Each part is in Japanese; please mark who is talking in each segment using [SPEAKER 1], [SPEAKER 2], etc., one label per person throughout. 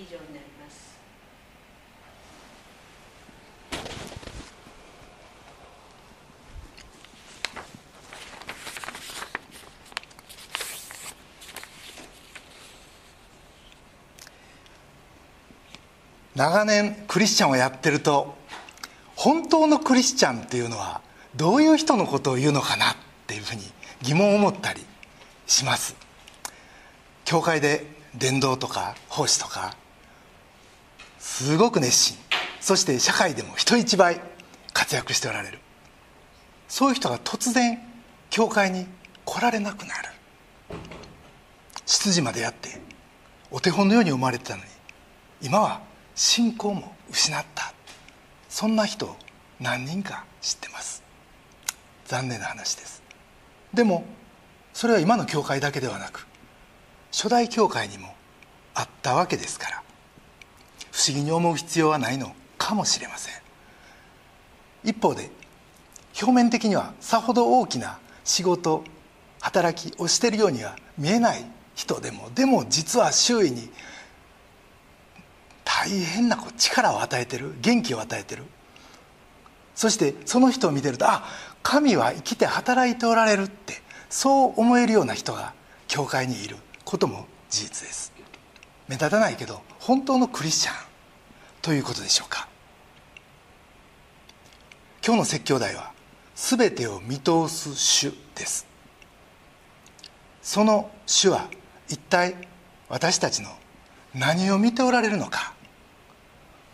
[SPEAKER 1] 以上になります。
[SPEAKER 2] 長年クリスチャンをやってると本当のクリスチャンっていうのはどういう人のことを言うのかなっていうふうに疑問を持ったりします。教会で伝道とか奉仕とかすごく熱心。そして社会でも人一倍活躍しておられる。そういう人が突然教会に来られなくなる。執事までやってお手本のように思われてたのに今は信仰も失った。そんな人を何人か知ってます。残念な話です。でもそれは今の教会だけではなく初代教会にもあったわけですから。不思議に思う必要はないのかもしれません。一方で表面的にはさほど大きな仕事働きをしているようには見えない人でもでも実は周囲に大変な力を与えてる元気を与えてる。そしてその人を見てるとあ神は生きて働いておられるってそう思えるような人が教会にいることも事実です。目立たないけど本当のクリスチャンということでしょうか。今日の説教題は「すべてを見通す主」です。その主は一体私たちの何を見ておられるのか。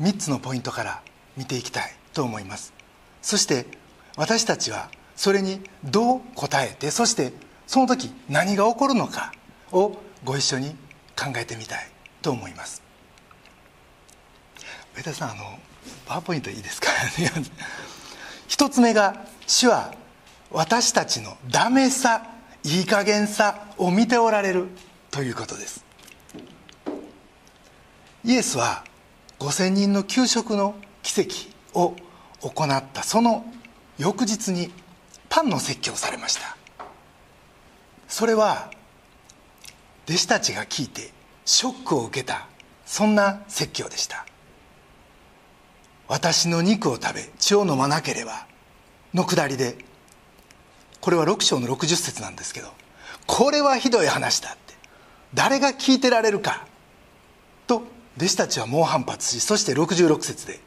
[SPEAKER 2] 3つのポイントから見ていきたいと思います。そして私たちはそれにどう答えてそしてその時何が起こるのかをご一緒に考えてみたいと思います。上田さんあのパワーポイントいいですか？一つ目が主は私たちのダメさいい加減さを見ておられるということです。イエスは5000人の給食の奇跡を行ったその翌日にパンの説教をされました。それは弟子たちが聞いてショックを受けたそんな説教でした。私の肉を食べ血を飲まなければのくだりでこれは6章の60節なんですけどこれはひどい話だって誰が聞いてられるかと弟子たちは猛反発しそして66節で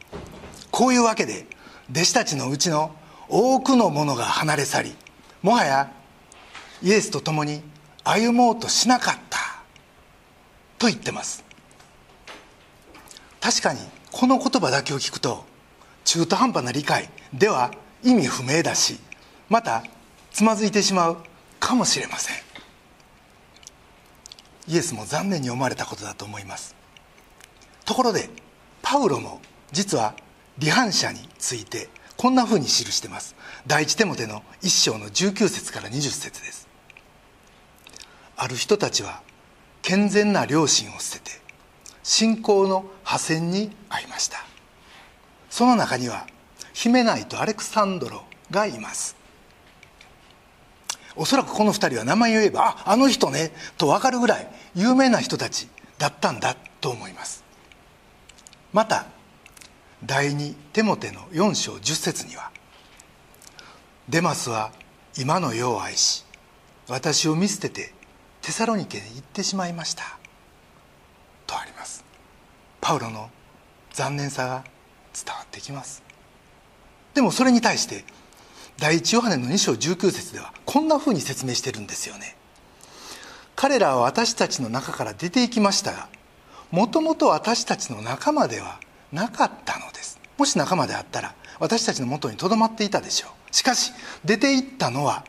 [SPEAKER 2] こういうわけで弟子たちのうちの多くの者が離れ去りもはやイエスと共に歩もうとしなかったと言ってます。確かにこの言葉だけを聞くと中途半端な理解では意味不明だしまたつまずいてしまうかもしれません。イエスも残念に思われたことだと思います。ところでパウロも実は離反者についてこんなふうに記してます。第一テモテの一章の19節から20節です。ある人たちは健全な良心を捨てて信仰の破線に遭いました。その中にはヒメナイとアレクサンドロがいます。おそらくこの2人は名前を言えばああの人ねと分かるぐらい有名な人たちだったんだと思います。また第二テモテの4章10節には「デマスは今の世を愛し私を見捨ててテサロニケに行ってしまいました」パウロの残念さが伝わってきます。でもそれに対して第一ヨハネの2章19節ではこんなふうに説明してるんですよね。彼らは私たちの中から出ていきましたがもともと私たちの仲間ではなかったのです。もし仲間であったら私たちのもとにとどまっていたでしょう。しかし出て行ったのは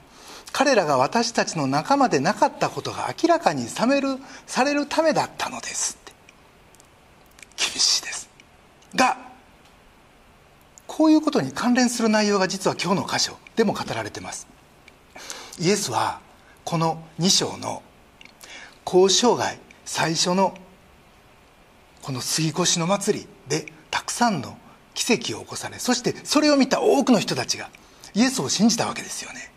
[SPEAKER 2] 彼らが私たちの仲間でなかったことが明らかにさめるされるためだったのです。厳しいです。がこういうことに関連する内容が実は今日の箇所でも語られてます。イエスはこの2章の交渉外最初のこの杉越の祭りでたくさんの奇跡を起こされそしてそれを見た多くの人たちがイエスを信じたわけですよね。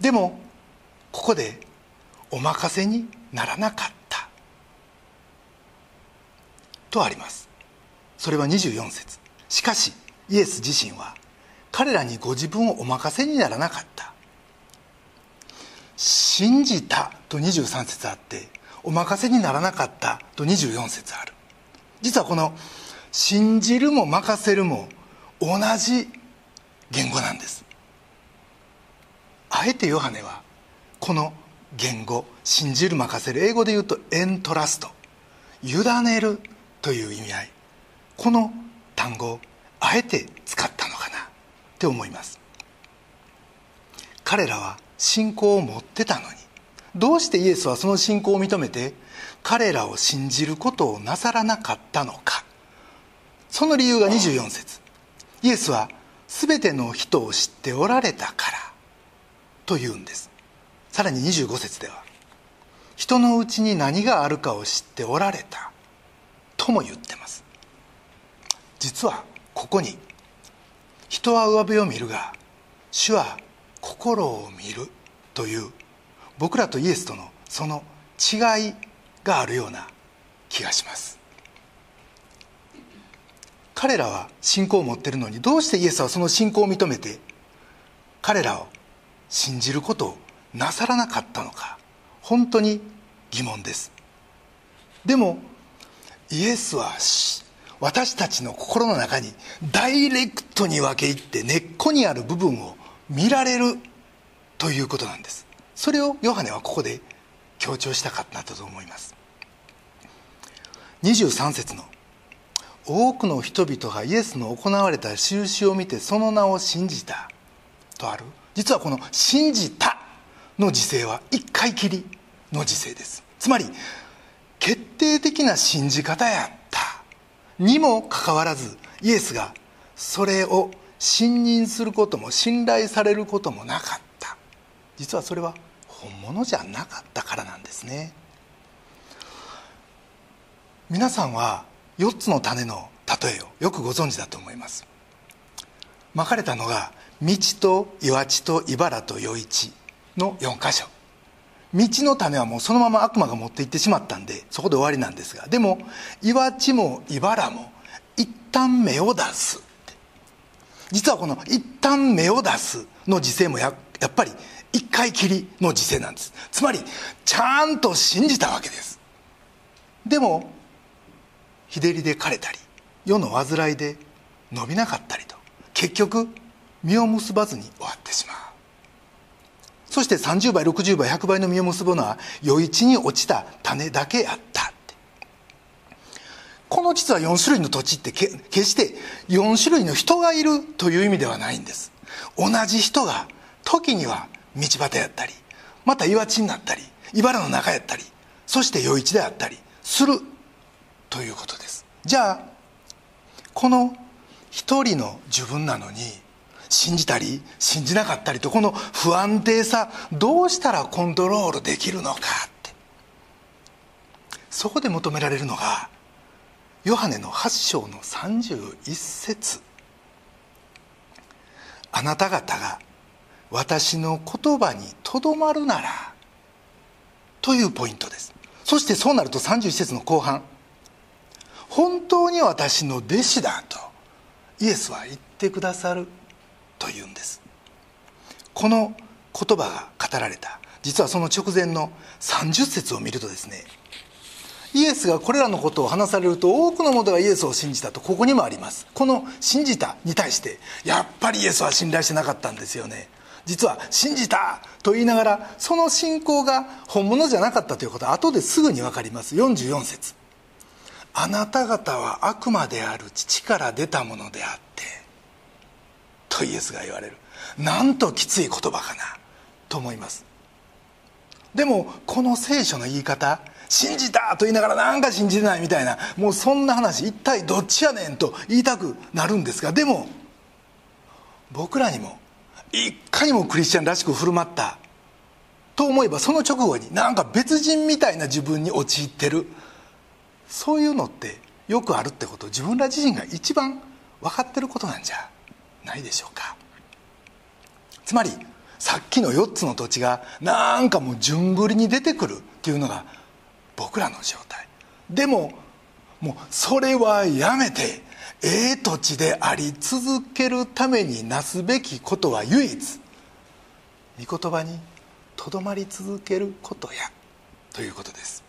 [SPEAKER 2] でもここでお任せにならなかった。とあります。それは24節。しかしイエス自身は彼らにご自分をお任せにならなかった。信じたと23節あってお任せにならなかったと24節ある。実はこの信じるも任せるも同じ言語なんです。あえてヨハネはこの言語信じる任せる英語で言うとエントラスト。委ねるという意味合い。この単語をあえて使ったのかなって思います。彼らは信仰を持ってたのに。どうしてイエスはその信仰を認めて彼らを信じることをなさらなかったのか。その理由が24節。イエスは全ての人を知っておられたから。というんです。さらに25節では。人のうちに何があるかを知っておられた。とも言ってます。実はここに人は上辺を見るが主は心を見るという僕らとイエスとのその違いがあるような気がします。彼らは信仰を持ってるのにどうしてイエスはその信仰を認めて彼らを信じることをなさらなかったのか本当に疑問です。でもイエスは私たちの心の中にダイレクトに分け入って根っこにある部分を見られるということなんです。それをヨハネはここで強調したかったと思います。23節の「多くの人々がイエスの行われた印を見てその名を信じた」とある。実はこの「信じた」の時勢は一回きりの時勢です。つまり決定的な信じ方やった。にもかかわらずイエスがそれを信任することも信頼されることもなかった。実はそれは本物じゃなかったからなんですね。皆さんは4つの種の例えをよくご存知だと思います。まかれたのが道と岩地と茨と余市の4箇所。道の種はもうそのまま悪魔が持って行ってしまったんでそこで終わりなんですがでも岩地も茨も一旦芽を出す実はこの一旦芽を出すの時勢もややっぱり一回きりの時勢なんです。つまりちゃんと信じたわけです。でも日照りで枯れたり世の煩いで伸びなかったりと結局実を結ばずにそして30倍60倍100倍の実を結ぶのは余市に落ちた種だけやったって。この実は4種類の土地って決して4種類の人がいるという意味ではないんです。同じ人が時には道端やったりまた岩地になったり茨の中やったりそして余市であったりするということです。じゃあこの一人の自分なのに信じたり信じなかったりとこの不安定さどうしたらコントロールできるのかって。そこで求められるのがヨハネの8章の31節。あなた方が私の言葉にとどまるならというポイントです。そしてそうなると31節の後半。本当に私の弟子だとイエスは言ってくださる。というんです。この言葉が語られた実はその直前の30節を見るとですねイエスがこれらのことを話されると多くの者がイエスを信じたとここにもあります。この「信じた」に対してやっぱりイエスは信頼してなかったんですよね。実は信じたと言いながらその信仰が本物じゃなかったということは後ですぐに分かります。44節。あなた方は悪魔である父から出たものであっとイエスが言われる。なんときつい言葉かな。と思います。でもこの聖書の言い方信じたと言いながらなんか信じてないみたいなもうそんな話一体どっちやねんと言いたくなるんですがでも僕らにもいかにもクリスチャンらしく振る舞ったと思えばその直後になんか別人みたいな自分に陥ってる。そういうのってよくあるってこと。自分ら自身が一番分かってることなんじゃ。ないでしょうか。つまりさっきの4つの土地がなんかもう順繰りに出てくるっていうのが僕らの状態。でももうそれはやめてええ土地であり続けるためになすべきことは唯一。御言葉にとどまり続けることやということです。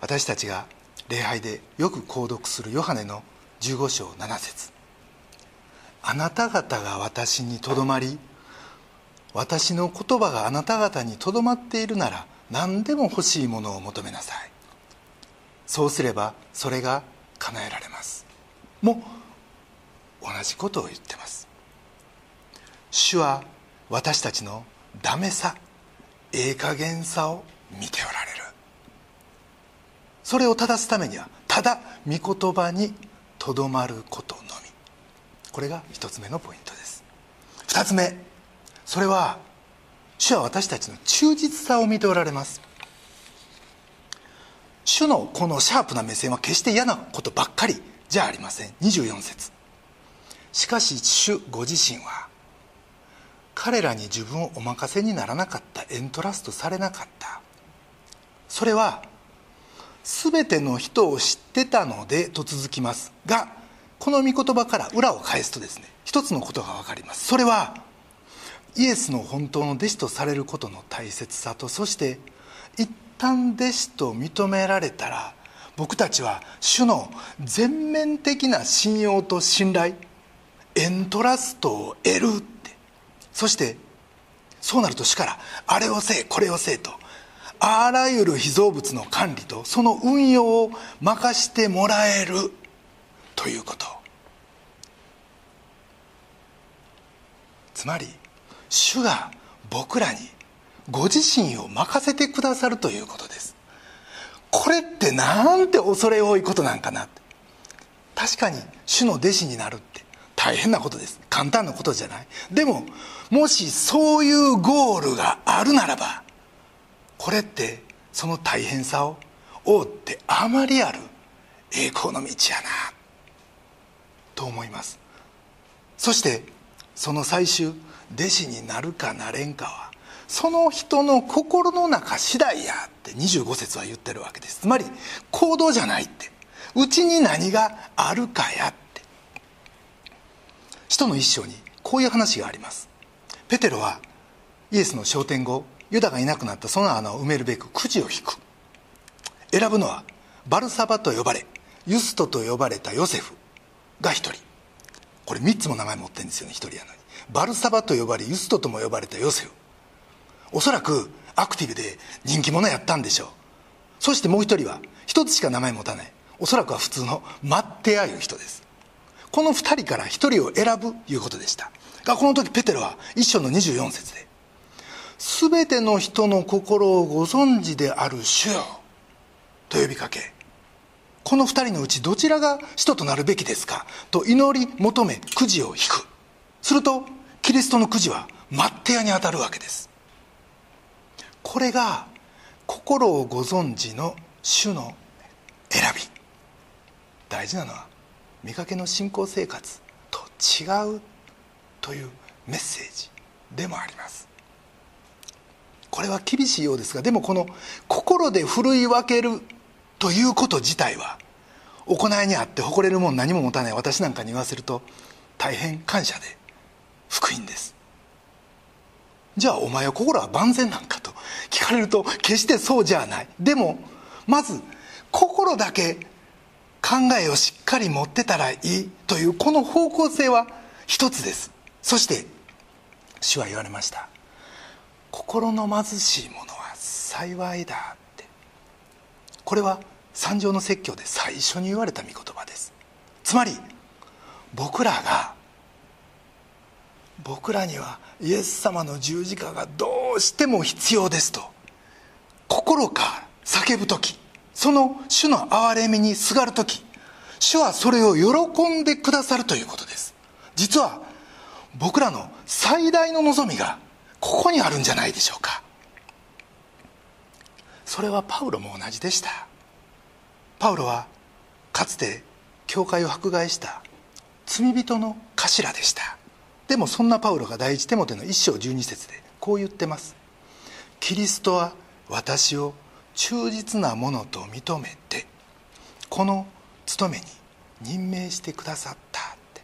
[SPEAKER 2] 私たちが礼拝でよく購読するヨハネの15章7節。あなた方が私にとどまり私の言葉があなた方にとどまっているなら何でも欲しいものを求めなさい。そうすればそれが叶えられます。も同じことを言ってます。主は私たちのダメさええ加減さを見ておられる。それを正すためにはただ御言葉にとどまることのこれが一つ目のポイントです。二つ目。それは主は私たちの忠実さを見ておられます。主のこのシャープな目線は決して嫌なことばっかりじゃありません。24節。しかし主ご自身は彼らに自分をお任せにならなかったエントラストされなかった。それは全ての人を知ってたのでと続きます。がこの御言葉から裏を返すとですね一つのことが分かります。それはイエスの本当の弟子とされることの大切さとそして一旦弟子と認められたら僕たちは主の全面的な信用と信頼エントラストを得るって。そしてそうなると主からあれをせえこれをせえとあらゆる被造物の管理とその運用を任してもらえる。ということ。つまり主が僕らにご自身を任せてくださるということです。これってなんて恐れ多いことなんかな確かに主の弟子になるって大変なことです。簡単なことじゃない。でももしそういうゴールがあるならばこれってその大変さを追ってあまりある栄光の道やな。と思います。そしてその最終弟子になるかなれんかはその人の心の中次第やって25節は言ってるわけです。つまり行動じゃないって。うちに何があるかやって。使徒の一章にこういう話があります。ペテロはイエスの昇天後ユダがいなくなったその穴を埋めるべくくじを引く。選ぶのはバルサバと呼ばれユストと呼ばれたヨセフ。が一人。これ3つも名前持ってるんですよね一人やのに。バルサバと呼ばれユストとも呼ばれたヨセフ。おそらくアクティブで人気者やったんでしょう。そしてもう一人は一つしか名前持たない。おそらくは普通のマッテアいう人です。この2人から1人を選ぶいうことでした。がこの時ペテロは一章の24節で「全ての人の心をご存知である主よ」と呼びかけこの2人のうちどちらが使徒となるべきですか？と祈り求めくじを引く。するとキリストのくじはマッテアに当たるわけです。これが心をご存知の主の選び。大事なのは見かけの信仰生活と違うというメッセージでもあります。これは厳しいようですがでもこの心でふるい分けるということ自体は行いにあって誇れるもん何も持たない私なんかに言わせると大変感謝で福音です。じゃあお前は心は万全なんかと聞かれると決してそうじゃない。でもまず心だけ考えをしっかり持ってたらいいというこの方向性は一つです。そして主は言われました。心の貧しい者は幸いだ。これは三条の説教で最初に言われた御言葉です。つまり僕らが僕らにはイエス様の十字架がどうしても必要ですと心から叫ぶ時その主の憐れみにすがる時主はそれを喜んでくださるということです。実は僕らの最大の望みがここにあるんじゃないでしょうか。それはパウロも同じでした。パウロはかつて教会を迫害した罪人の頭でした。でもそんなパウロが第一手モての一章十二節でこう言ってますキリストは私を忠実なものと認めてこの務めに任命してくださったって。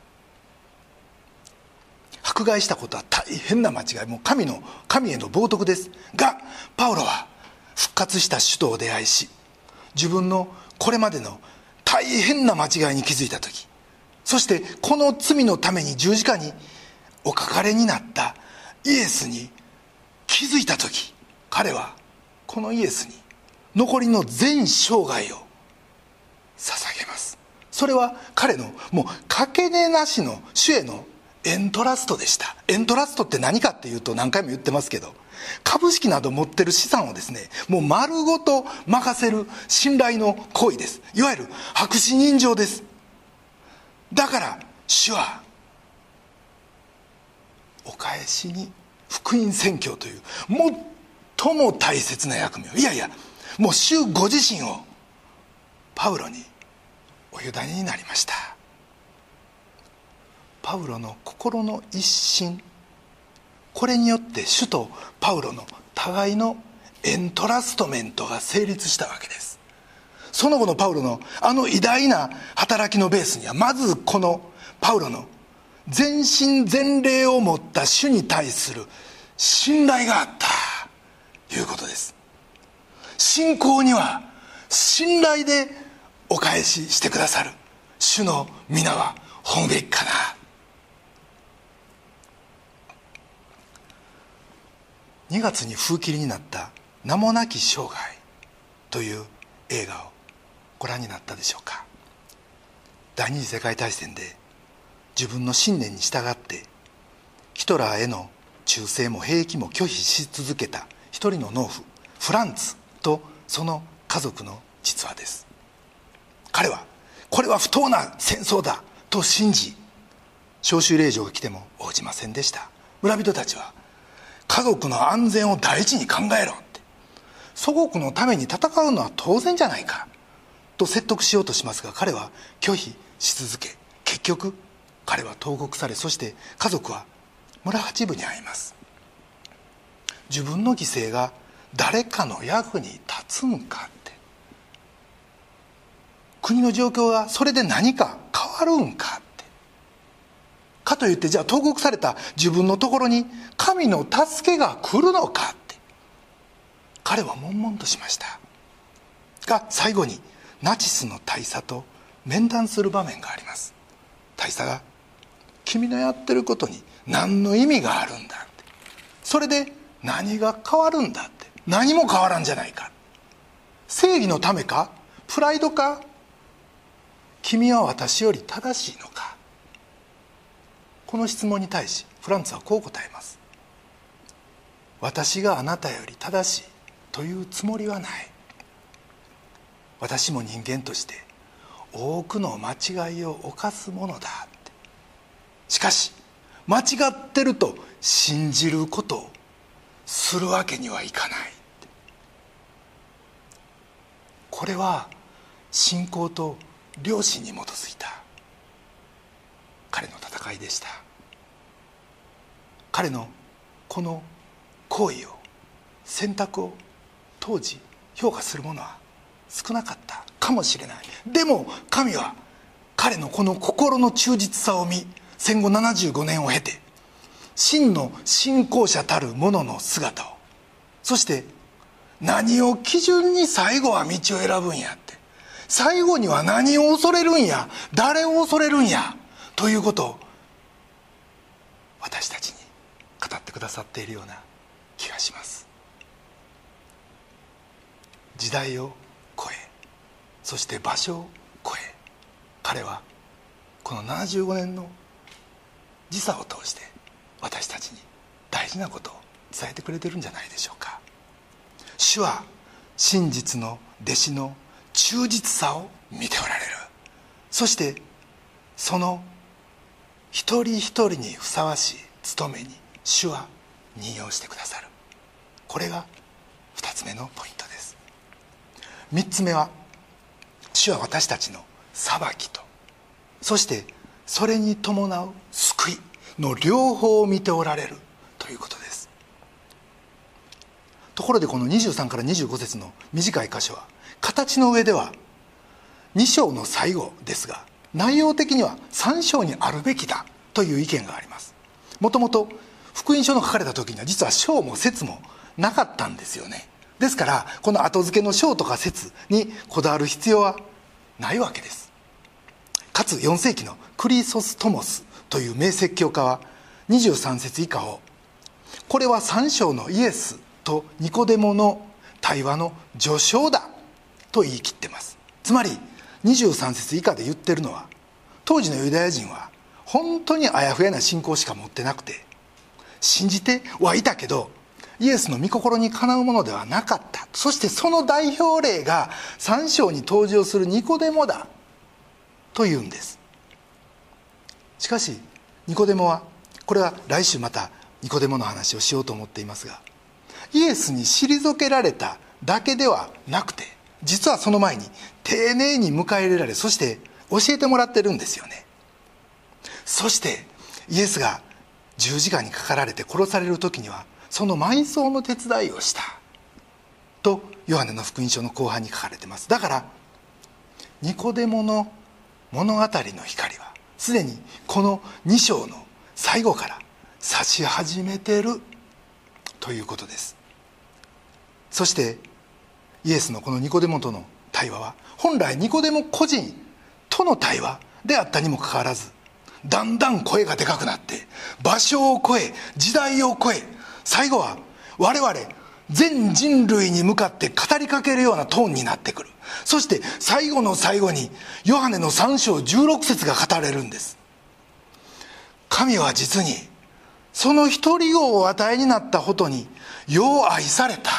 [SPEAKER 2] 迫害したことは大変な間違い。もう神の神への冒涜です。がパウロは復活した首都を出会いし自分のこれまでの大変な間違いに気づいた時そしてこの罪のために十字架におかかれになったイエスに気づいた時彼はこのイエスに残りの全生涯を捧げます。それは彼のもうかけねなしの主へのエントラストでした。エントラストって何かっていうと何回も言ってますけど株式など持ってる資産をですねもう丸ごと任せる信頼の行為です。いわゆる白紙人情です。だから主はお返しに福音宣教という最も大切な役目を。いやいやもう主ご自身をパウロにお委ねになりました。パウロの心の一心これによって主とパウロの互いのエントラストメントが成立したわけです。その後のパウロのあの偉大な働きのベースにはまずこのパウロの全身全霊を持った主に対する信頼があったということです。信仰には信頼でお返ししてくださる。主の皆は褒めきかな。2月に封切りになった「名もなき生涯」という映画をご覧になったでしょうか？第二次世界大戦で自分の信念に従ってヒトラーへの忠誠も兵役も拒否し続けた一人の農夫フランツとその家族の実話です。彼はこれは不当な戦争だと信じ召集令状が来ても応じませんでした。村人たちは家族の安全を第一に考えろって。祖国のために戦うのは当然じゃないか。と説得しようとしますが彼は拒否し続け結局彼は投獄されそして家族は村八分に遭います。自分の犠牲が誰かの役に立つんかって。国の状況がそれで何か変わるんかって。かといってじゃあ投獄された自分のところに神の助けが来るのかって。彼は悶々としました。が最後にナチスの大佐と面談する場面があります。大佐が「君のやってることに何の意味があるんだ」って。それで何が変わるんだって。何も変わらんじゃないか。正義のためかプライドか君は私より正しいのか。この質問に対しフランツはこう答えます私があなたより正しいというつもりはない私も人間として多くの間違いを犯すものだしかし間違ってると信じることをするわけにはいかないこれは信仰と良心に基づいた彼の戦いでした。彼のこの行為を選択を当時評価する者は少なかったかもしれない。でも神は彼のこの心の忠実さを見戦後75年を経て真の信仰者たる者の姿をそして何を基準に最後は道を選ぶんやって最後には何を恐れるんや誰を恐れるんやということを私たちに語ってくださっているような気がします。時代を超えそして場所を超え彼はこの75年の時差を通して私たちに大事なことを伝えてくれてるんじゃないでしょうか。主は真実の弟子の忠実さを見ておられる。そしてその一人一人にふさわしい務めに主は任用してくださる。これが2つ目のポイントです。3つ目は主は私たちの裁きと。そしてそれに伴う救いの両方を見ておられるということです。ところでこの23から25節の短い箇所は形の上では2章の最後ですが内容的には3章にあるべきだという意見があります。もともと福音書の書かれた時には実は章も説もなかったんですよね。ですからこの後付けの章とか説にこだわる必要はないわけです。かつ4世紀のクリソストモスという名説教家は23節以下をこれは3章のイエスとニコデモの対話の序章だと言い切ってます。つまり23節以下で言ってるのは当時のユダヤ人は本当にあやふやな信仰しか持ってなくて信じてはいたけどイエスの御心にかなうものではなかった。そしてその代表例が3章に登場するニコデモだ。というんです。しかしニコデモはこれは来週またニコデモの話をしようと思っていますがイエスに退けられただけではなくて実はその前に丁寧に迎え入れられそして教えてもらってるんですよね。そしてイエスが十字架にかかられて殺される時にはその埋葬の手伝いをした。とヨハネの福音書の後半に書かれてます。だからニコデモの物語の光はすでにこの2章の最後から差し始めてるということです。そしてイエスのこのニコデモとの対話は本来ニコデモ個人との対話であったにもかかわらずだんだん声がでかくなって場所を超え時代を超え最後は我々全人類に向かって語りかけるようなトーンになってくる。そして最後の最後にヨハネの3章16節が語れるんです。神は実にその一人をお与えになったことによう愛された。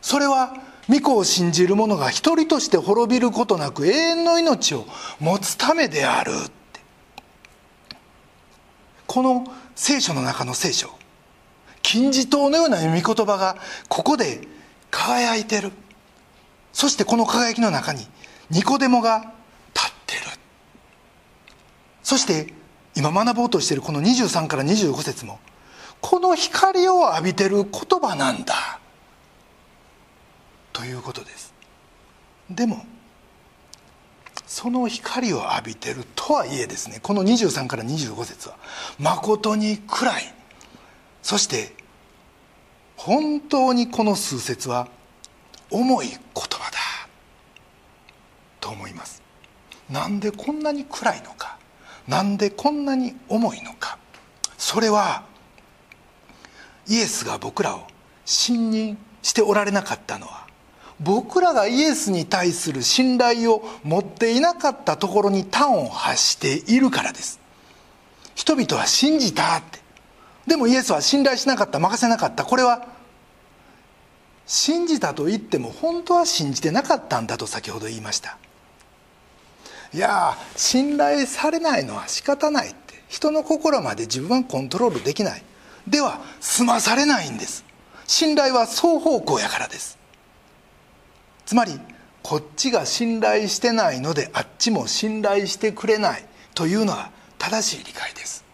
[SPEAKER 2] それは御子を信じる者が一人として滅びることなく永遠の命を持つためである。この聖書の中の聖書金字塔のような読み言葉がここで輝いてる。そしてこの輝きの中にニコデモが立ってる。そして今学ぼうとしているこの23から25節もこの光を浴びてる言葉なんだ。ということです。でもその光を浴びてるとはいえですねこの23から25節は誠に暗い。そして本当にこの数節は重い言葉だ。と思います。なんでこんなに暗いのか？なんでこんなに重いのか？それはイエスが僕らを信任しておられなかったのは僕らがイエスに対する信頼を持っていなかったところに端を発しているからです。人々は信じたって。でもイエスは信頼しなかった任せなかった。これは信じたと言っても本当は信じてなかったんだと先ほど言いました。いや信頼されないのは仕方ないって。人の心まで自分はコントロールできない。では済まされないんです。信頼は双方向やからです。つまりこっちが信頼してないのであっちも信頼してくれないというのは正しい理解です。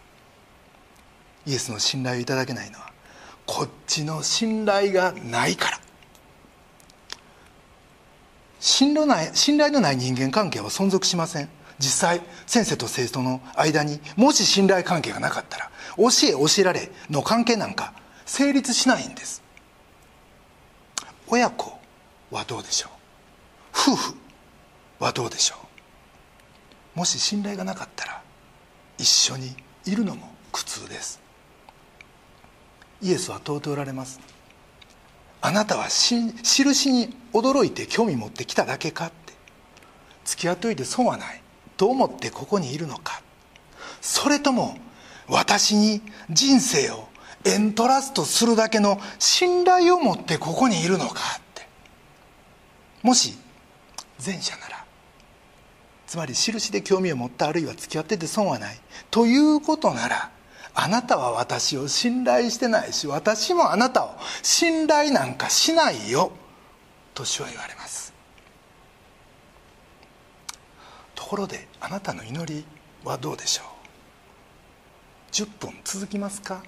[SPEAKER 2] イエスの信頼をいただけないのはこっちの信頼がないから。信頼ない信頼のない人間関係は存続しません。実際先生と生徒の間にもし信頼関係がなかったら教え教えられの関係なんか成立しないんです。親子はどうでしょう？夫婦はどうでしょう？もし信頼がなかったら一緒にいるのも苦痛です。イエスは問うておられます。あなたはし印に驚いて興味持ってきただけかって。付き合っておいて損はないと思ってここにいるのか。それとも私に人生をエントラストするだけの信頼を持ってここにいるのか。もし前者ならつまり印で興味を持ったあるいは付き合ってて損はないということならあなたは私を信頼してないし私もあなたを信頼なんかしないよと主は言われます。ところであなたの祈りはどうでしょう？10分続きますか？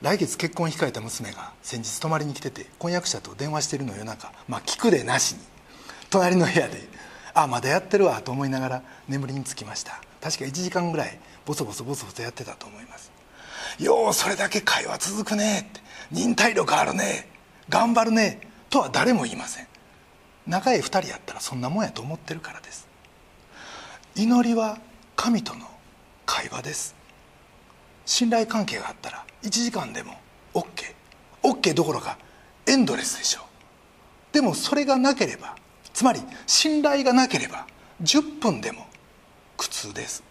[SPEAKER 2] 来月結婚控えた娘が先日泊まりに来てて婚約者と電話してるの夜中まあ聞くでなしに隣の部屋であまだやってるわと思いながら眠りにつきました。確か1時間ぐらいボソボソボソボソやってたと思います。ようそれだけ会話続くねって忍耐力あるね頑張るねとは誰も言いません。仲いい2人やったらそんなもんやと思ってるからです。祈りは神との会話です。信頼関係があったら1時間でも OKOK OK どころかエンドレスでしょう。でもそれがなければつまり信頼がなければ10分でも苦痛です。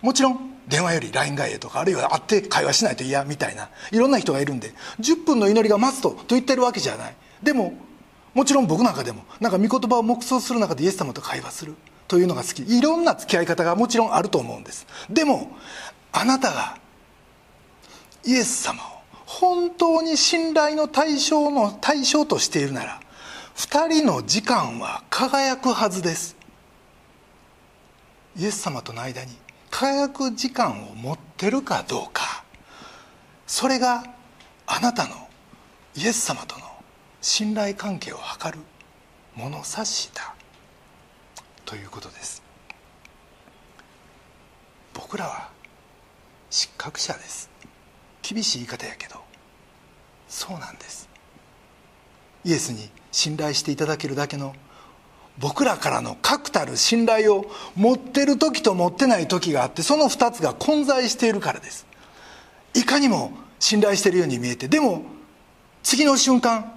[SPEAKER 2] もちろん電話より LINE 外へとかあるいは会って会話しないと嫌みたいないろんな人がいるんで10分の祈りがマストと言ってるわけじゃない。でももちろん僕なんかでもなんか御言葉を黙想する中でイエス様と会話するというのが好き。いろんな付き合い方がもちろんあると思うんです。でもあなたがイエス様を本当に信頼の対象の対象としているなら2人の時間は輝くはずです。イエス様との間に輝く時間を持ってるかどうか。それがあなたのイエス様との信頼関係を図る物差しだ。ということです。僕らは失格者です。厳しい言い方やけどそうなんです。イエスに信頼していただけるだけの僕らからの確たる信頼を持ってる時と持ってない時があってその2つが混在しているからです。いかにも信頼してるように見えてでも次の瞬間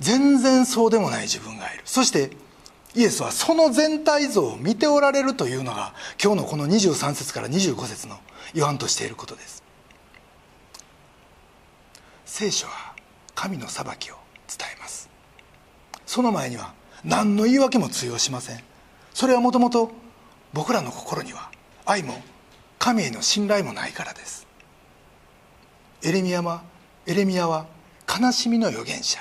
[SPEAKER 2] 全然そうでもない自分がいる。そしてイエスはその全体像を見ておられるというのが今日のこの23節から25節の言わんとしていることです。聖書は神の裁きを伝えます。その前には何の言い訳も通用しません。それはもともと僕らの心には愛も神への信頼もないからです。エレミアはエレミアは悲しみの預言者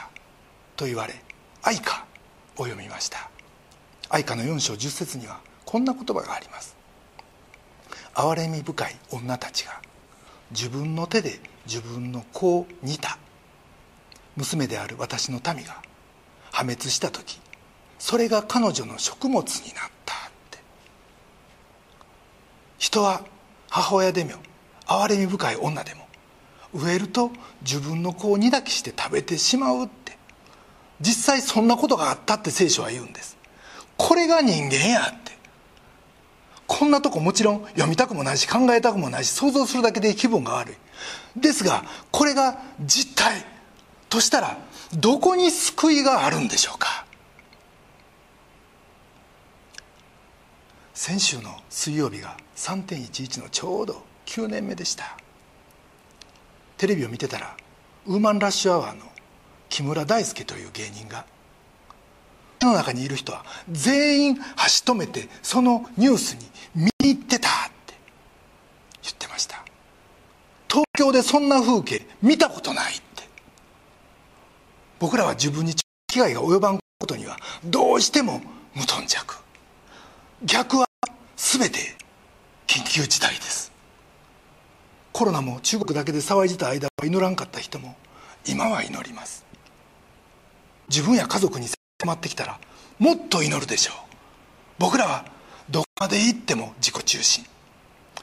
[SPEAKER 2] と言われ愛歌を読みました。愛歌の4章10節にはこんな言葉があります。憐れみ深い女たちが自分の手で自分の子を煮た。娘である私の民が破滅した時それが彼女の食物になったって。人は母親でも憐れみ深い女でも植えると自分の子を煮抱きして食べてしまうって。実際そんなことがあったって聖書は言うんです。これが人間やって。こんなとこもちろん読みたくもないし考えたくもないし想像するだけで気分が悪い。ですがこれが実態としたらどこに救いがあるんでしょうか？先週の水曜日が3.11のちょうど9年目でした。テレビを見てたらウーマンラッシュアワーの木村大輔という芸人が世の中にいる人は全員箸止めてそのニュースに見に行ってた。東京でそんな風景見たことないって。僕らは自分に被害が及ばんことにはどうしても無頓着。逆は全て緊急事態です。コロナも中国だけで騒いでた間は祈らんかった人も今は祈ります。自分や家族に迫ってきたらもっと祈るでしょう。僕らはどこまで行っても自己中心。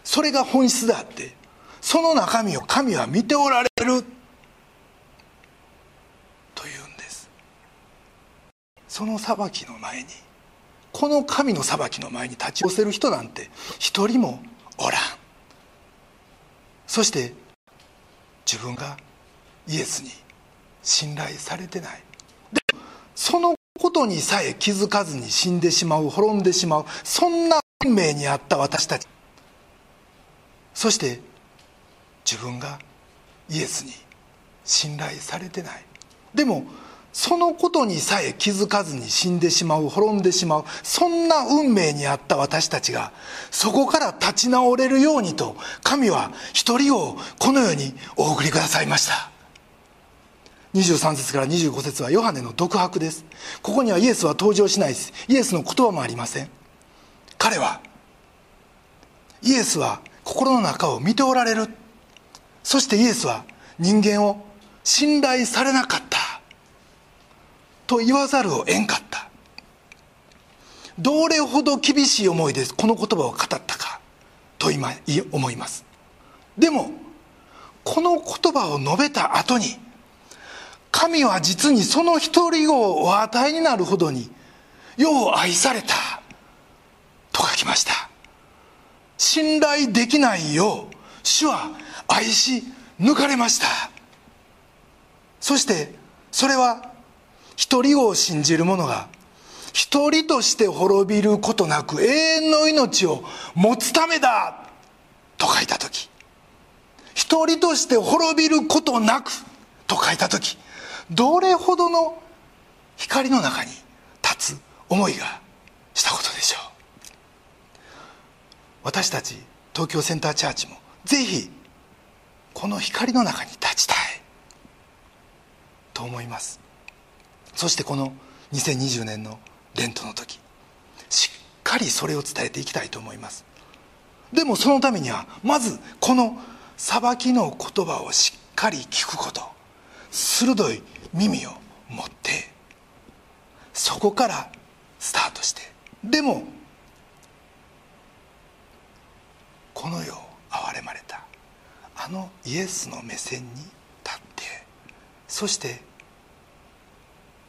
[SPEAKER 2] それが本質であってその中身を神は見ておられるというんです。その裁きの前にこの神の裁きの前に立ち寄せる人なんて一人もおらん。そして自分がイエスに信頼されてない。でもそのことにさえ気づかずに死んでしまう滅んでしまうそんな運命にあった私たち。そして自分がイエスに信頼されてない。でもそのことにさえ気づかずに死んでしまう滅んでしまうそんな運命にあった私たちがそこから立ち直れるようにと神は一人をこの世にお送りくださいました。23節から25節はヨハネの独白です。ここにはイエスは登場しないです。イエスの言葉もありません。彼はイエスは心の中を見ておられる。そしてイエスは人間を信頼されなかった。と言わざるを得んかった。どれほど厳しい思いでこの言葉を語ったか。と今思います。でもこの言葉を述べた後に神は実にその一人をお与えになるほどによう愛された。と書きました。信頼できないよう主は愛し抜かれました。そしてそれは一人を信じる者が一人として滅びることなく永遠の命を持つためだと書いた時一人として滅びることなくと書いた時どれほどの光の中に立つ思いがしたことでしょう。私たち東京センターチャーチもぜひこの光の中に立ちたい。と思います。そしてこの2020年の伝統の時しっかりそれを伝えていきたいと思います。でもそのためにはまずこの裁きの言葉をしっかり聞くこと鋭い耳を持ってそこからスタートしてでもこの世を憐れまれた。あのイエスの目線に立ってそして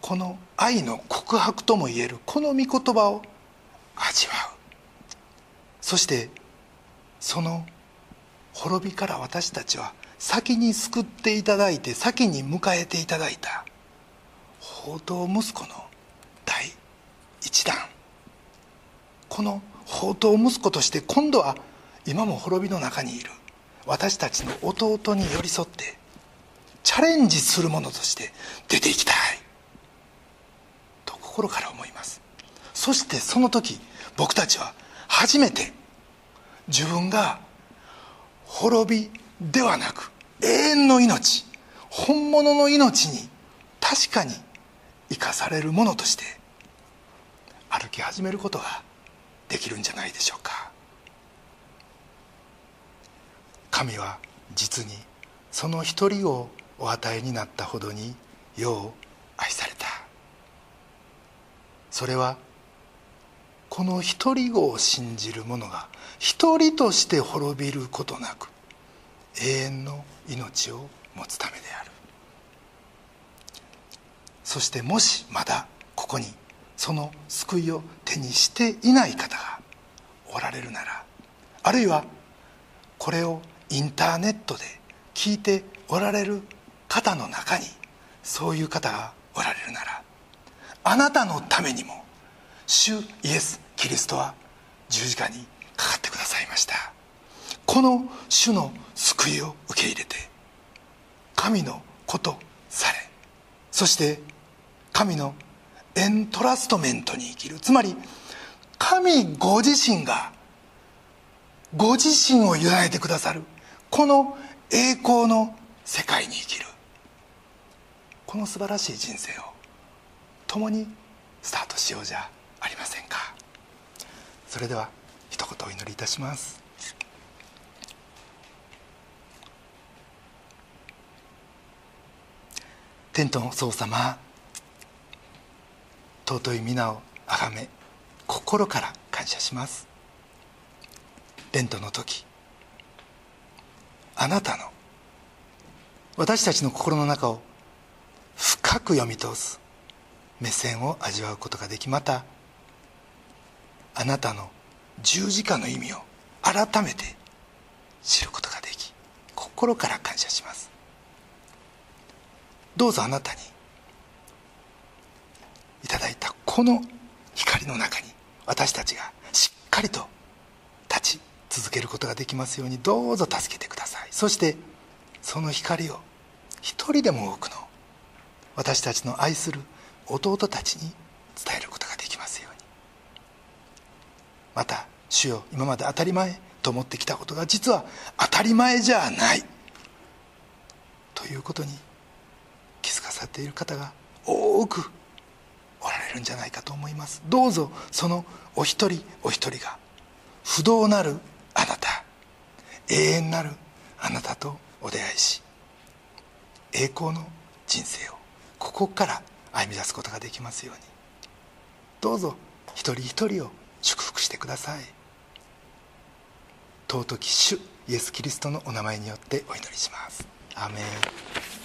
[SPEAKER 2] この愛の告白ともいえるこの御言葉を味わう。そしてその滅びから私たちは先に救っていただいて先に迎えていただいた宝刀息子の第一弾。この宝刀息子として今度は今も滅びの中にいる。私たちの弟に寄り添ってチャレンジする者として出ていきたい。と心から思います。そしてその時僕たちは初めて自分が滅びではなく永遠の命本物の命に確かに生かされるものとして歩き始めることができるんじゃないでしょうか。神は実にその一人をお与えになったほどによう愛された。それはこの一人を信じる者が一人として滅びることなく永遠の命を持つためである。そしてもしまだここにその救いを手にしていない方がおられるならあるいはこれをインターネットで聞いておられる方の中にそういう方がおられるならあなたのためにも主イエス・キリストは十字架にかかってくださいました。この主の救いを受け入れて神のことされそして神のエントラストメントに生きる。つまり神ご自身がご自身を委ねてくださる。この栄光の世界に生きる。この素晴らしい人生を共にスタートしようじゃありませんか。それでは一言お祈りいたします。天との僧様尊い皆をあがめ心から感謝します。伝統の時あなたの私たちの心の中を深く読み通す目線を味わうことができまたあなたの十字架の意味を改めて知ることができ心から感謝します。どうぞあなたにいただいたこの光の中に私たちがしっかりと立ち続けることができますようにどうぞ助けてください。そしてその光を一人でも多くの私たちの愛する弟たちに伝えることができますように。また主よ今まで当たり前と思ってきたことが実は当たり前じゃない。ということに気づかされている方が多くおられるんじゃないかと思います。どうぞそのお一人お一人が不動なる永遠なるあなたとお出会いし栄光の人生をここから歩み出すことができますように。どうぞ一人一人を祝福してください。尊き主イエス・キリストのお名前によってお祈りします。アメン。